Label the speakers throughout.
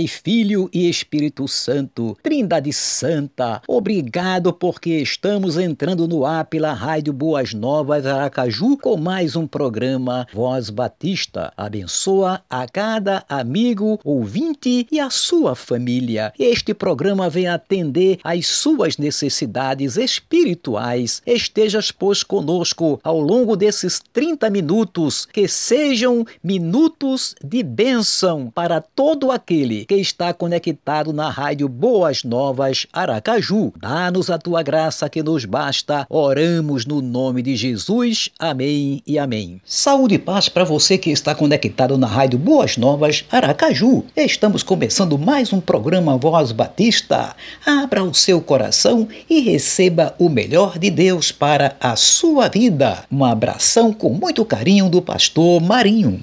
Speaker 1: Pai, Filho e Espírito Santo, Trindade Santa, obrigado porque estamos entrando no ar pela Rádio Boas Novas Aracaju com mais um programa Voz Batista. Abençoa a cada amigo, ouvinte e a sua família. Este programa vem atender às suas necessidades espirituais. Estejas, pois, conosco ao longo desses 30 minutos, que sejam minutos de bênção para todo aquele que está conectado na rádio Boas Novas Aracaju. Dá-nos a tua graça que nos basta. Oramos no nome de Jesus. Amém e amém. Saúde e paz para você que está conectado na rádio Boas Novas Aracaju. Estamos começando mais um programa Voz Batista. Abra o seu coração e receba o melhor de Deus para a sua vida. Um abração com muito carinho do pastor Marinho.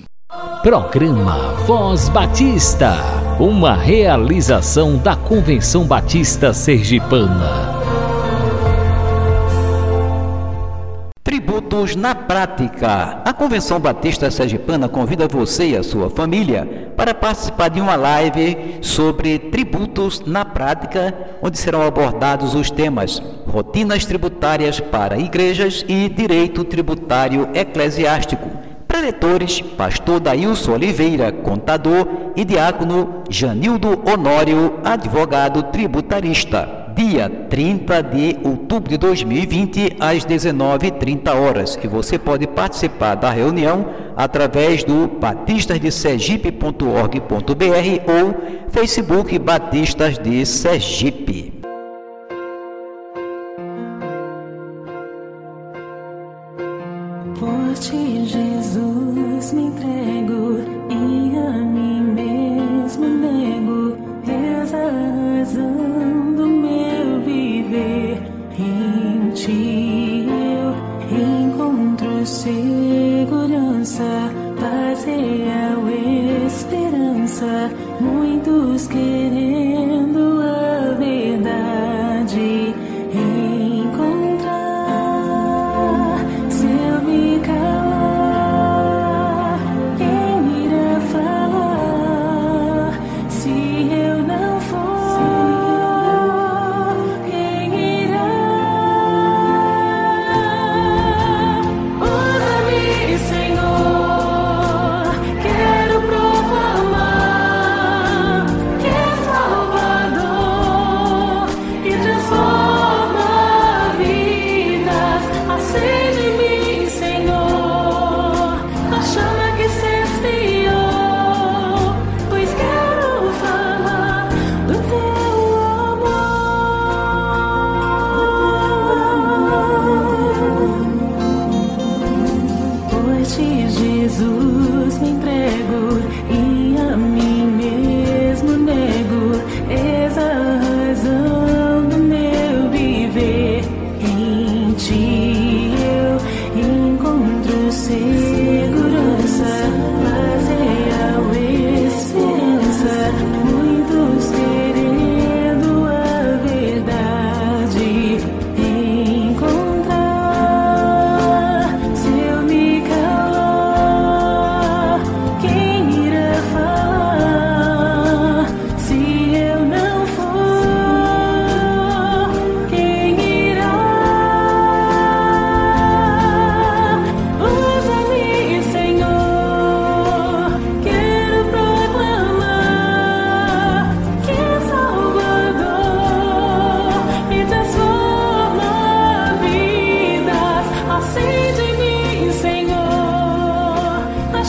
Speaker 2: Programa Voz Batista, uma realização da Convenção Batista Sergipana.
Speaker 1: Tributos na prática. A Convenção Batista Sergipana convida você e a sua família para participar de uma live sobre tributos na prática, onde serão abordados os temas rotinas tributárias para igrejas e direito tributário eclesiástico preletores, pastor Daílson Oliveira, contador, e diácono Janildo Honório, advogado tributarista. Dia 30 de outubro de 2020, às 19h30 horas. E você pode participar da reunião através do batistasdesergipe.org.br ou Facebook Batistas de Sergipe.
Speaker 3: Senhor. comigo e a mim mesmo. Né?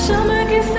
Speaker 4: Summer que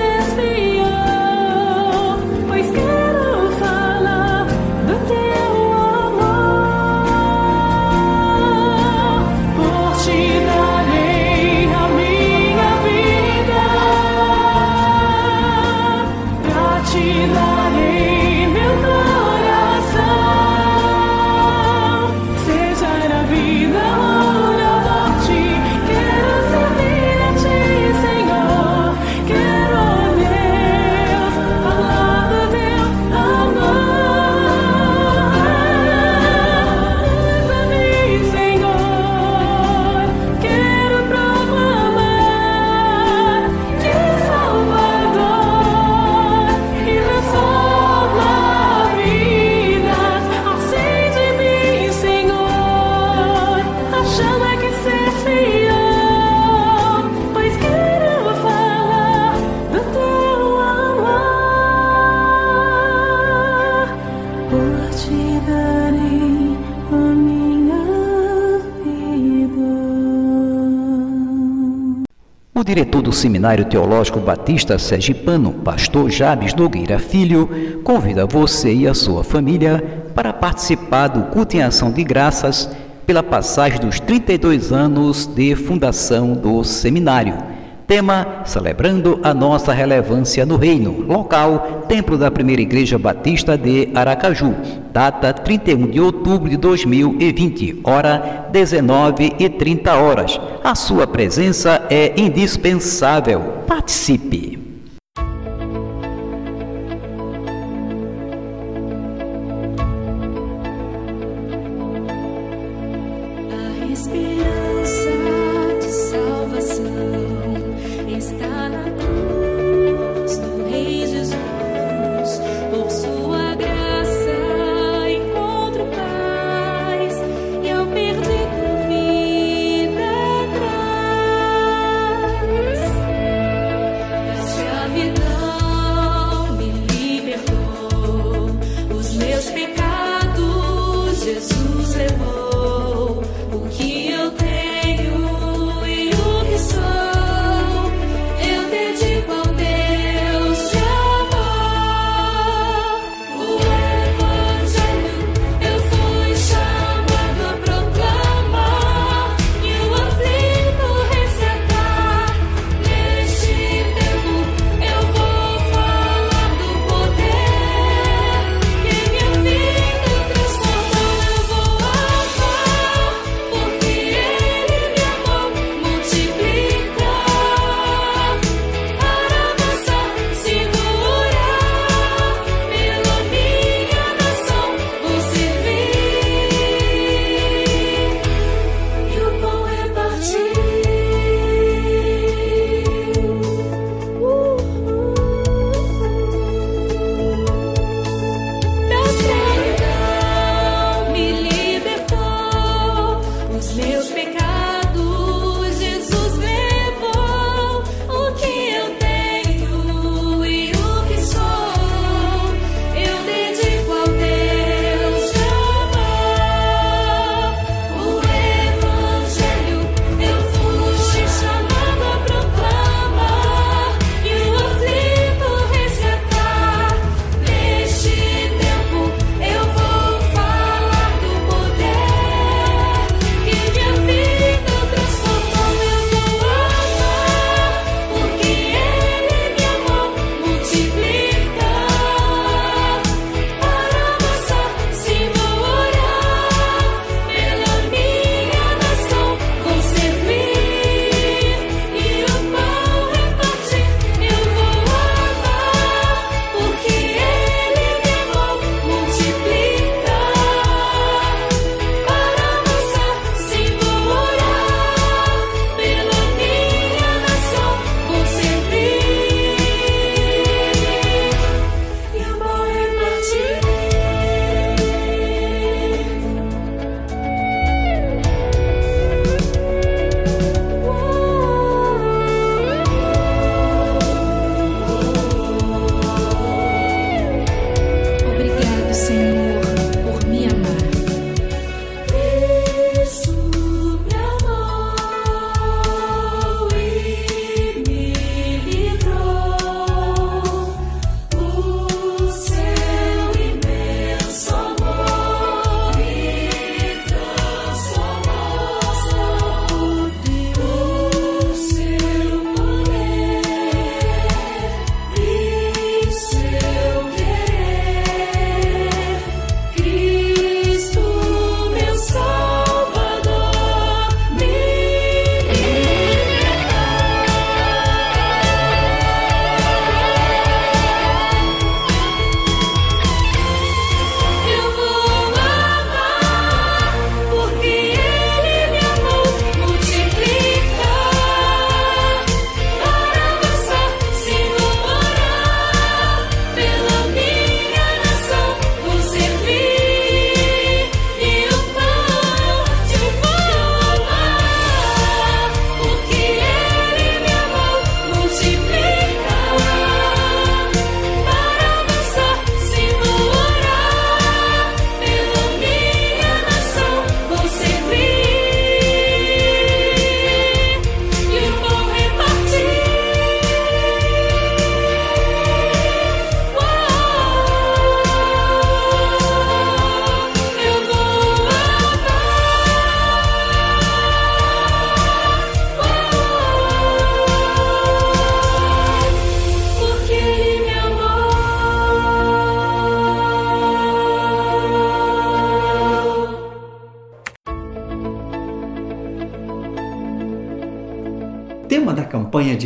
Speaker 4: O diretor do Seminário Teológico Batista Sergipano, pastor Jabes Nogueira Filho, convida você e a sua família para participar do culto em ação de graças pela passagem dos 32 anos de fundação do seminário. Tema: Celebrando a nossa relevância no reino. Local: Templo da Primeira Igreja Batista de Aracaju. Data: 31 de outubro de 2020. Hora: 19 e 30 horas. A sua presença é indispensável. Participe!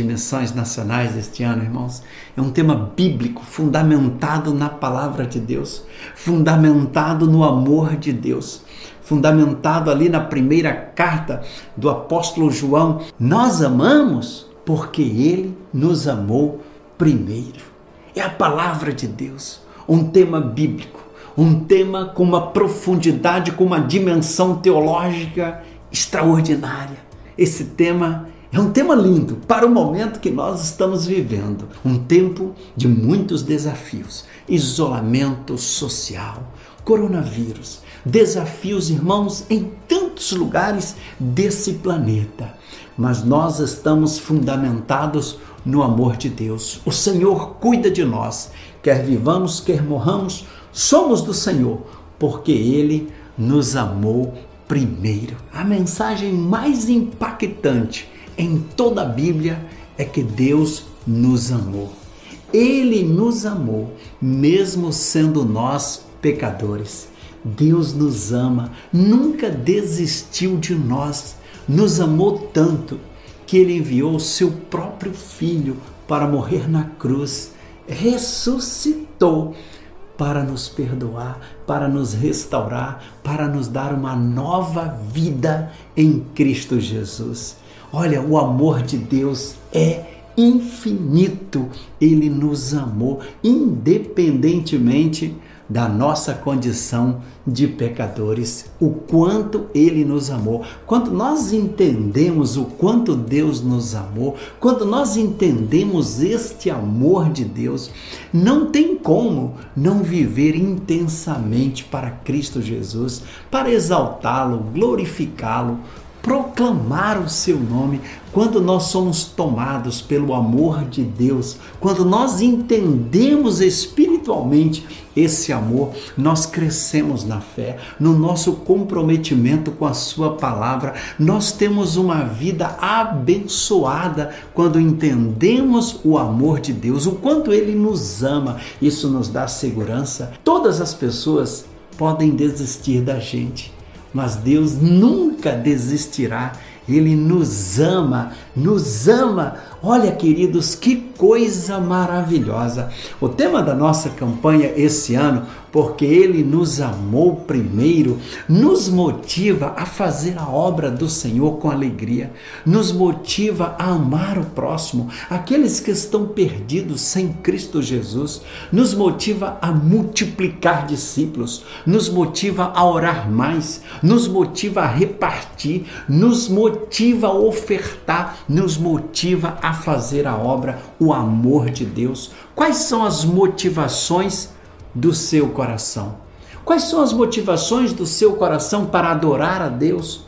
Speaker 5: Missões nacionais deste ano, irmãos, é um tema bíblico, fundamentado na palavra de Deus, fundamentado no amor de Deus, fundamentado ali na primeira carta do apóstolo João. Nós amamos porque ele nos amou primeiro. É a palavra de Deus, um tema bíblico, um tema com uma profundidade, com uma dimensão teológica extraordinária. Esse tema é um tema lindo para o momento que nós estamos vivendo, um tempo de muitos desafios, isolamento social, coronavírus, desafios, irmãos, em tantos lugares desse planeta. Mas nós estamos fundamentados no amor de Deus. O Senhor cuida de nós, quer vivamos, quer morramos, somos do Senhor, porque Ele nos amou primeiro. A mensagem mais impactante em toda a Bíblia é que Deus nos amou. Ele nos amou, mesmo sendo nós pecadores. Deus nos ama, nunca desistiu de nós, nos amou tanto que ele enviou seu próprio filho para morrer na cruz, ressuscitou para nos perdoar, para nos restaurar, para nos dar uma nova vida em Cristo Jesus. Olha, o amor de Deus é infinito. Ele nos amou independentemente da nossa condição de pecadores, o quanto Ele nos amou. Quando nós entendemos o quanto Deus nos amou, quando nós entendemos este amor de Deus, não tem como não viver intensamente para Cristo Jesus, para exaltá-lo, glorificá-lo, proclamar o seu nome, quando nós somos tomados pelo amor de Deus, quando nós entendemos espiritualmente esse amor, nós crescemos na fé, no nosso comprometimento com a Sua palavra, nós temos uma vida abençoada quando entendemos o amor de Deus, o quanto Ele nos ama, isso nos dá segurança. Todas as pessoas podem desistir da gente mas Deus nunca desistirá. Ele nos ama, nos ama. Olha, queridos, que coisa maravilhosa. O tema da nossa campanha esse ano porque Ele nos amou primeiro, nos motiva a fazer a obra do Senhor com alegria, nos motiva a amar o próximo, aqueles que estão perdidos sem Cristo Jesus, nos motiva a multiplicar discípulos, nos motiva a orar mais, nos motiva a repartir, nos motiva a ofertar, nos motiva a fazer a obra, o amor de Deus. Quais são as motivações do seu coração? Quais são as motivações do seu coração para adorar a Deus?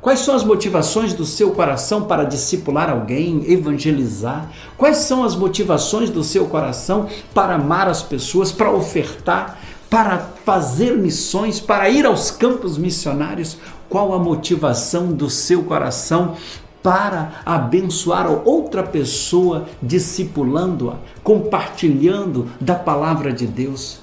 Speaker 5: Quais são as motivações do seu coração para discipular alguém, evangelizar? Quais são as motivações do seu coração para amar as pessoas, para ofertar, para fazer missões, para ir aos campos missionários? Qual a motivação do seu coração para abençoar outra pessoa, discipulando-a, compartilhando da palavra de Deus?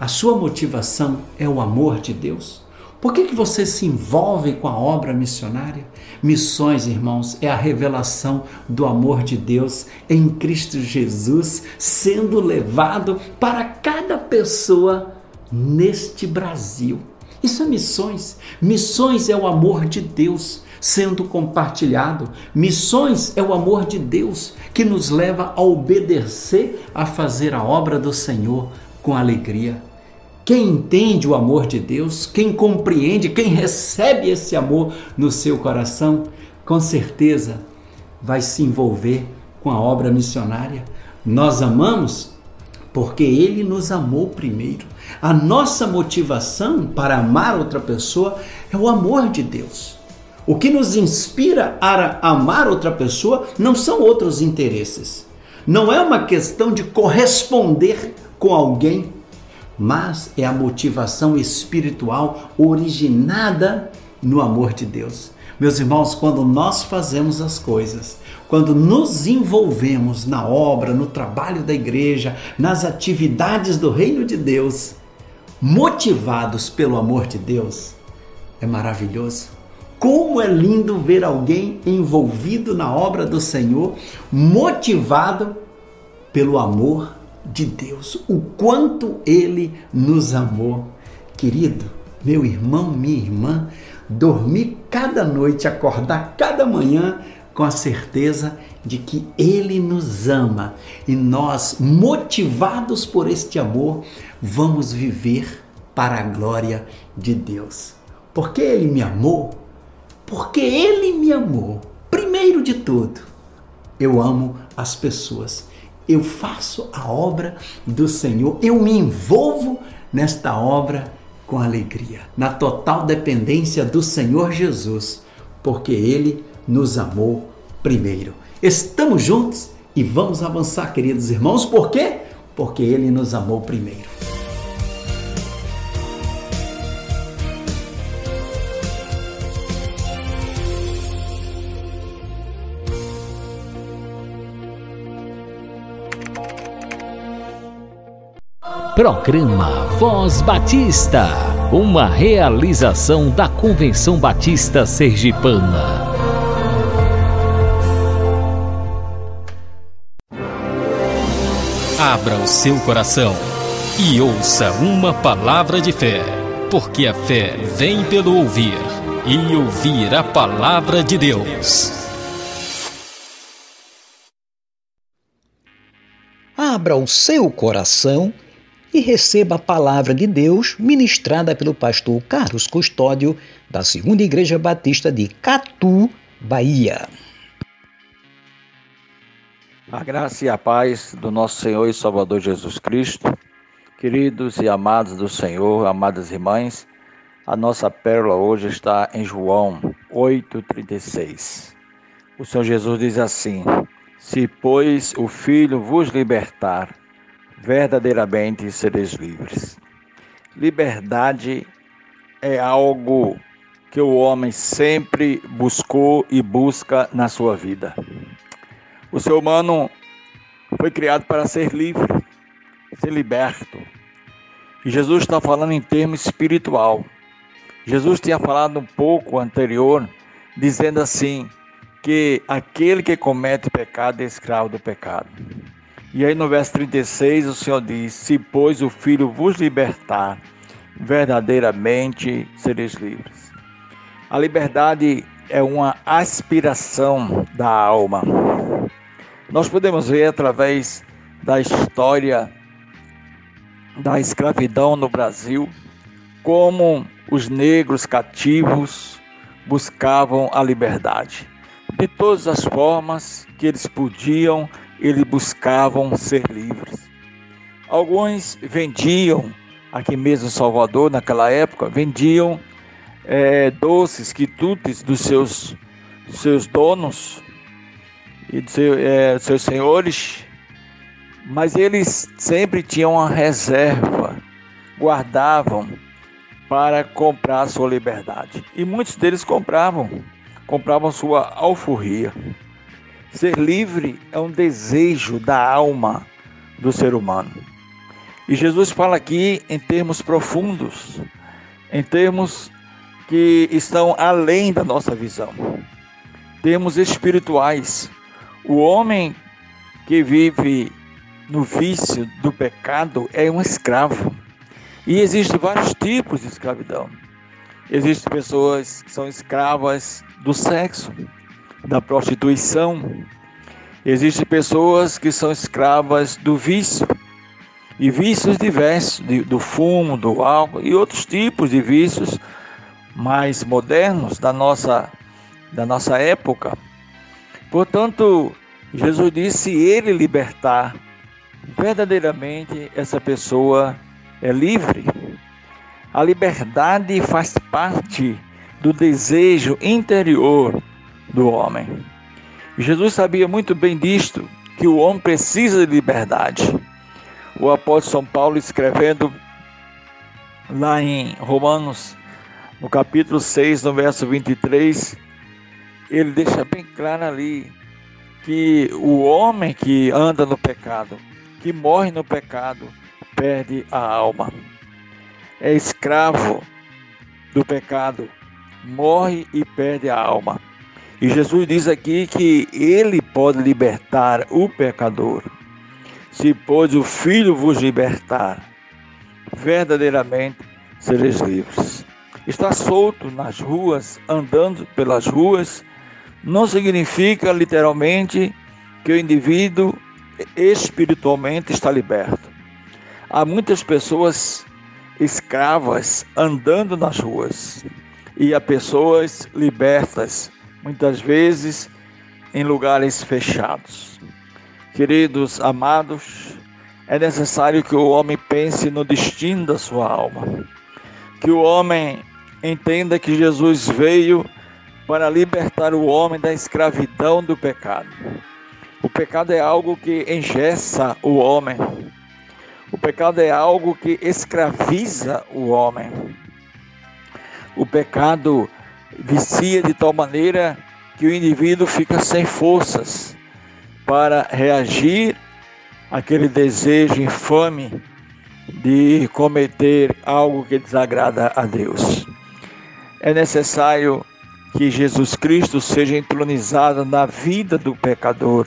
Speaker 5: A sua motivação é o amor de Deus? Por que, que você se envolve com a obra missionária? Missões, irmãos, é a revelação do amor de Deus em Cristo Jesus sendo levado para cada pessoa neste Brasil. Isso é missões. Missões é o amor de Deus sendo compartilhado. Missões é o amor de Deus que nos leva a obedecer a fazer a obra do Senhor com alegria. Quem entende o amor de Deus, quem compreende, quem recebe esse amor no seu coração, com certeza vai se envolver com a obra missionária. Nós amamos porque Ele nos amou primeiro. A nossa motivação para amar outra pessoa é o amor de Deus. O que nos inspira a amar outra pessoa não são outros interesses. Não é uma questão de corresponder com alguém mas é a motivação espiritual originada no amor de Deus. Meus irmãos, quando nós fazemos as coisas, quando nos envolvemos na obra, no trabalho da igreja, nas atividades do reino de Deus, motivados pelo amor de Deus, é maravilhoso. Como é lindo ver alguém envolvido na obra do Senhor, motivado pelo amor de Deus, o quanto ele nos amou. Querido, meu irmão, minha irmã, dormir cada noite, acordar cada manhã com a certeza de que Ele nos ama e nós, motivados por este amor, vamos viver para a glória de Deus. Porque Ele me amou? Porque Ele me amou. Primeiro de tudo, eu amo as pessoas. Eu faço a obra do Senhor, eu me envolvo nesta obra com alegria, na total dependência do Senhor Jesus, porque Ele nos amou primeiro. Estamos juntos e vamos avançar, queridos irmãos, por quê? Porque Ele nos amou primeiro.
Speaker 2: Programa Voz Batista, uma realização da Convenção Batista Sergipana. Abra o seu coração e ouça uma palavra de fé, porque a fé vem pelo ouvir e ouvir a palavra de Deus.
Speaker 1: Abra o seu coração e receba a palavra de Deus ministrada pelo pastor Carlos Custódio, da Segunda Igreja Batista de Catu, Bahia.
Speaker 6: A graça e a paz do nosso Senhor e Salvador Jesus Cristo, queridos e amados do Senhor, amadas irmãs, a nossa pérola hoje está em João 8,36. O Senhor Jesus diz assim: Se, pois, o Filho vos libertar, verdadeiramente sereis livres. Liberdade é algo que o homem sempre buscou e busca na sua vida. O ser humano foi criado para ser livre, ser liberto. E Jesus está falando em termos espiritual. Jesus tinha falado um pouco anterior, dizendo assim: que aquele que comete pecado é escravo do pecado. E aí no verso 36 o Senhor diz: Se, pois, o Filho vos libertar, verdadeiramente sereis livres. A liberdade é uma aspiração da alma. Nós podemos ver através da história da escravidão no Brasil como os negros cativos buscavam a liberdade. De todas as formas que eles podiam eles buscavam ser livres. Alguns vendiam, aqui mesmo em Salvador, naquela época, vendiam é, doces, quitutes dos seus, seus donos e dos seu, é, seus senhores, mas eles sempre tinham uma reserva, guardavam para comprar sua liberdade. E muitos deles compravam, compravam sua alforria. Ser livre é um desejo da alma do ser humano. E Jesus fala aqui em termos profundos, em termos que estão além da nossa visão. Termos espirituais. O homem que vive no vício do pecado é um escravo. E existem vários tipos de escravidão. Existem pessoas que são escravas do sexo da prostituição. Existem pessoas que são escravas do vício, e vícios diversos, do fumo, do álcool e outros tipos de vícios mais modernos da nossa, da nossa época. Portanto, Jesus disse: se ele libertar, verdadeiramente essa pessoa é livre. A liberdade faz parte do desejo interior do homem. Jesus sabia muito bem disto, que o homem precisa de liberdade. O apóstolo São Paulo escrevendo lá em Romanos, no capítulo 6, no verso 23, ele deixa bem claro ali que o homem que anda no pecado, que morre no pecado, perde a alma. É escravo do pecado morre e perde a alma. E Jesus diz aqui que ele pode libertar o pecador. Se pois o Filho vos libertar, verdadeiramente sereis livres. Estar solto nas ruas, andando pelas ruas, não significa literalmente que o indivíduo espiritualmente está liberto. Há muitas pessoas escravas andando nas ruas e há pessoas libertas, muitas vezes em lugares fechados. Queridos amados, é necessário que o homem pense no destino da sua alma, que o homem entenda que Jesus veio para libertar o homem da escravidão do pecado. O pecado é algo que engessa o homem. O pecado é algo que escraviza o homem. O pecado vicia de tal maneira que o indivíduo fica sem forças para reagir àquele desejo infame de cometer algo que desagrada a Deus. É necessário que Jesus Cristo seja entronizado na vida do pecador,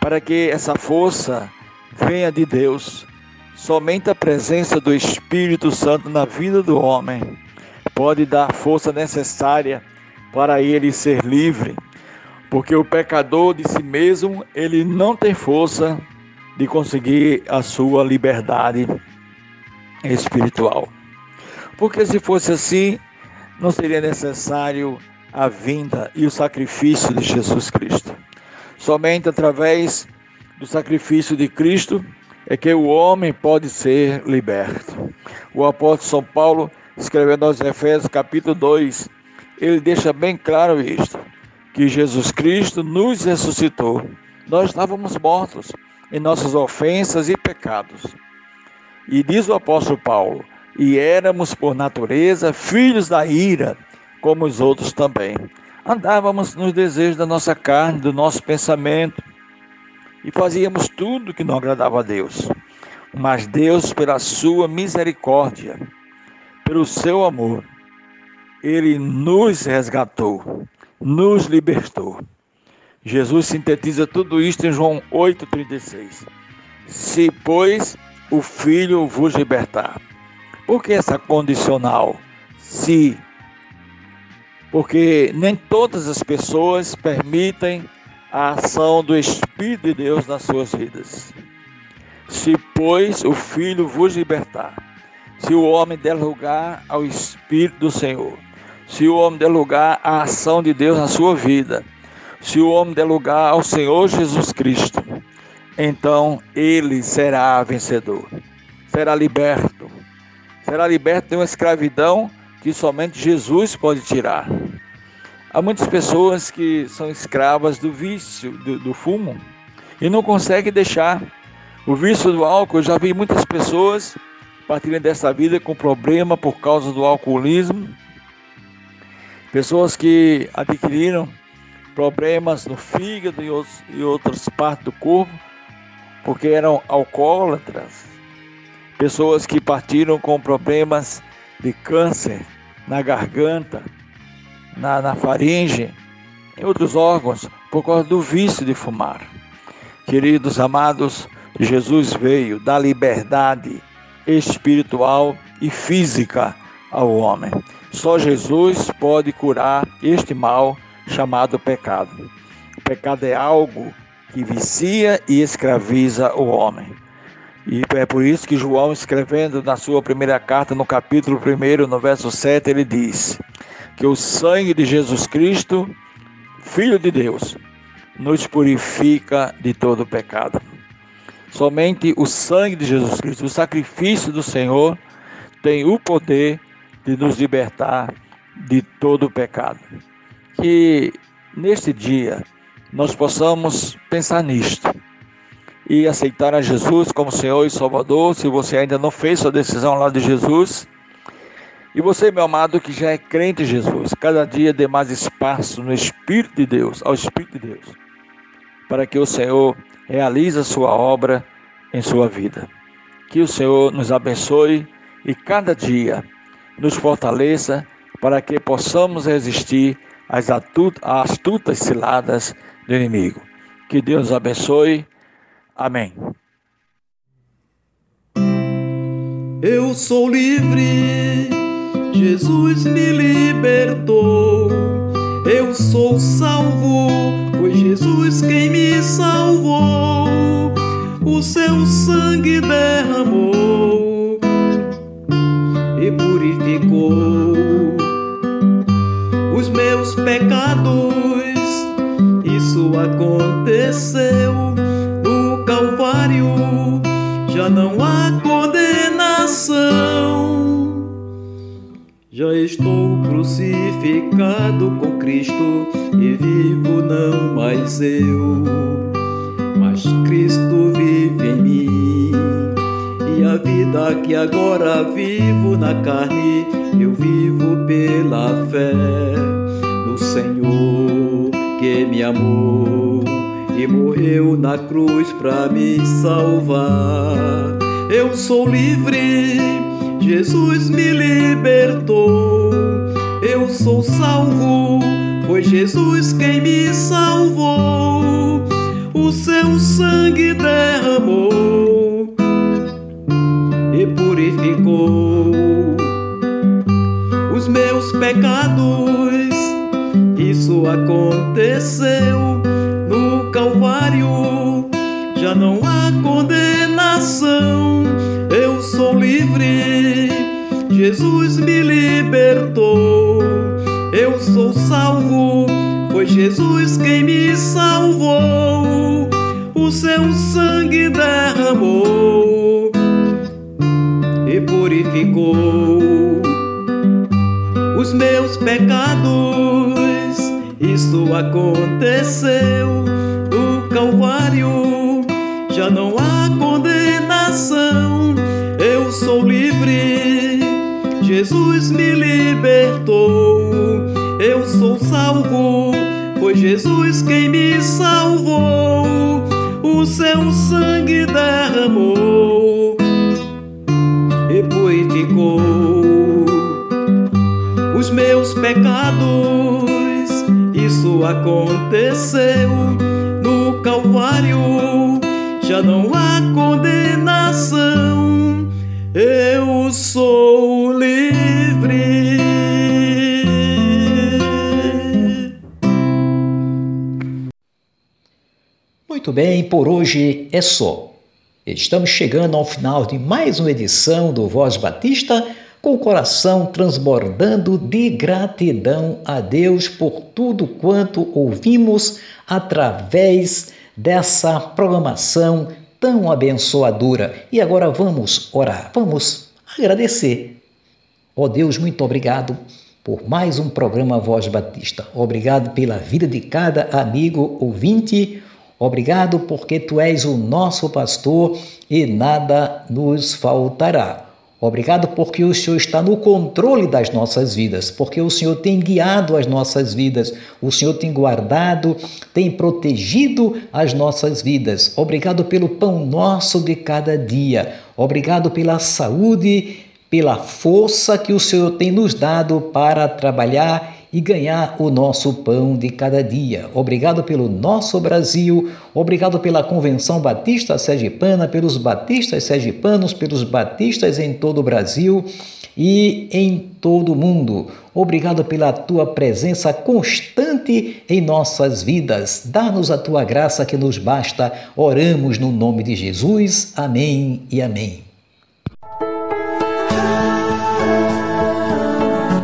Speaker 6: para que essa força venha de Deus. Somente a presença do Espírito Santo na vida do homem pode dar a força necessária para ele ser livre, porque o pecador de si mesmo, ele não tem força de conseguir a sua liberdade espiritual. Porque se fosse assim, não seria necessário a vinda e o sacrifício de Jesus Cristo. Somente através do sacrifício de Cristo é que o homem pode ser liberto. O apóstolo São Paulo, escrevendo aos Efésios, capítulo 2, ele deixa bem claro isto: que Jesus Cristo nos ressuscitou. Nós estávamos mortos em nossas ofensas e pecados. E diz o apóstolo Paulo: e éramos por natureza filhos da ira, como os outros também. Andávamos nos desejos da nossa carne, do nosso pensamento, e fazíamos tudo que não agradava a Deus. Mas Deus, pela sua misericórdia, pelo seu amor, ele nos resgatou, nos libertou. Jesus sintetiza tudo isto em João 8,36. Se, pois, o Filho vos libertar. Por que essa condicional? Se. Porque nem todas as pessoas permitem a ação do Espírito de Deus nas suas vidas. Se, pois, o Filho vos libertar, se o homem der lugar ao Espírito do Senhor, se o homem der lugar à ação de Deus na sua vida, se o homem der lugar ao Senhor Jesus Cristo, então ele será vencedor, será liberto, será liberto de uma escravidão que somente Jesus pode tirar. Há muitas pessoas que são escravas do vício do, do fumo e não conseguem deixar o vício do álcool. Eu já vi muitas pessoas partilhando dessa vida com problema por causa do alcoolismo. Pessoas que adquiriram problemas no fígado e, outros, e outras partes do corpo porque eram alcoólatras pessoas que partiram com problemas de câncer na garganta, na, na faringe, em outros órgãos, por causa do vício de fumar. Queridos amados, Jesus veio dar liberdade espiritual e física ao homem. Só Jesus pode curar este mal chamado pecado. O pecado é algo que vicia e escraviza o homem. E é por isso que João, escrevendo na sua primeira carta, no capítulo 1, no verso 7, ele diz que o sangue de Jesus Cristo, Filho de Deus, nos purifica de todo pecado. Somente o sangue de Jesus Cristo, o sacrifício do Senhor, tem o poder de nos libertar de todo pecado. Que neste dia nós possamos pensar nisto e aceitar a Jesus como Senhor e Salvador, se você ainda não fez sua decisão lá de Jesus. E você, meu amado, que já é crente em Jesus, cada dia dê mais espaço no Espírito de Deus, ao Espírito de Deus, para que o Senhor realize a sua obra em sua vida. Que o Senhor nos abençoe e cada dia nos fortaleça para que possamos resistir às astutas ciladas do inimigo. Que Deus abençoe. Amém.
Speaker 7: Eu sou livre, Jesus me libertou. Eu sou salvo, foi Jesus quem me salvou. O seu sangue derramou e purificou os meus pecados. Isso aconteceu no Calvário, já não há Já estou crucificado com Cristo e vivo não mais eu, mas Cristo vive em mim. E a vida que agora vivo na carne, eu vivo pela fé no Senhor que me amou e morreu na cruz para me salvar. Eu sou livre Jesus me libertou, eu sou salvo, foi Jesus quem me salvou. O seu sangue derramou e purificou os meus pecados. Isso aconteceu no Calvário, já não há condenação. Eu sou livre Jesus me libertou. Eu sou salvo, foi Jesus quem me salvou. O seu sangue derramou e purificou os meus pecados. Isso aconteceu no Calvário, já não há condenação. Eu sou livre Jesus me libertou. Eu sou salvo, foi Jesus quem me salvou. O seu sangue derramou e purificou os meus pecados. Isso aconteceu no Calvário, já não há condenação. Eu sou livre.
Speaker 1: Muito bem, por hoje é só. Estamos chegando ao final de mais uma edição do Voz Batista, com o coração transbordando de gratidão a Deus por tudo quanto ouvimos através dessa programação tão abençoadora. E agora vamos orar, vamos agradecer. Ó oh Deus, muito obrigado por mais um programa Voz Batista. Obrigado pela vida de cada amigo ouvinte. Obrigado porque tu és o nosso pastor e nada nos faltará. Obrigado porque o Senhor está no controle das nossas vidas, porque o Senhor tem guiado as nossas vidas, o Senhor tem guardado, tem protegido as nossas vidas. Obrigado pelo pão nosso de cada dia. Obrigado pela saúde, pela força que o Senhor tem nos dado para trabalhar e ganhar o nosso pão de cada dia. Obrigado pelo nosso Brasil, obrigado pela Convenção Batista Sergipana, pelos batistas sergipanos, pelos batistas em todo o Brasil e em todo o mundo. Obrigado pela tua presença constante em nossas vidas. Dá-nos a tua graça que nos basta. Oramos no nome de Jesus. Amém e amém.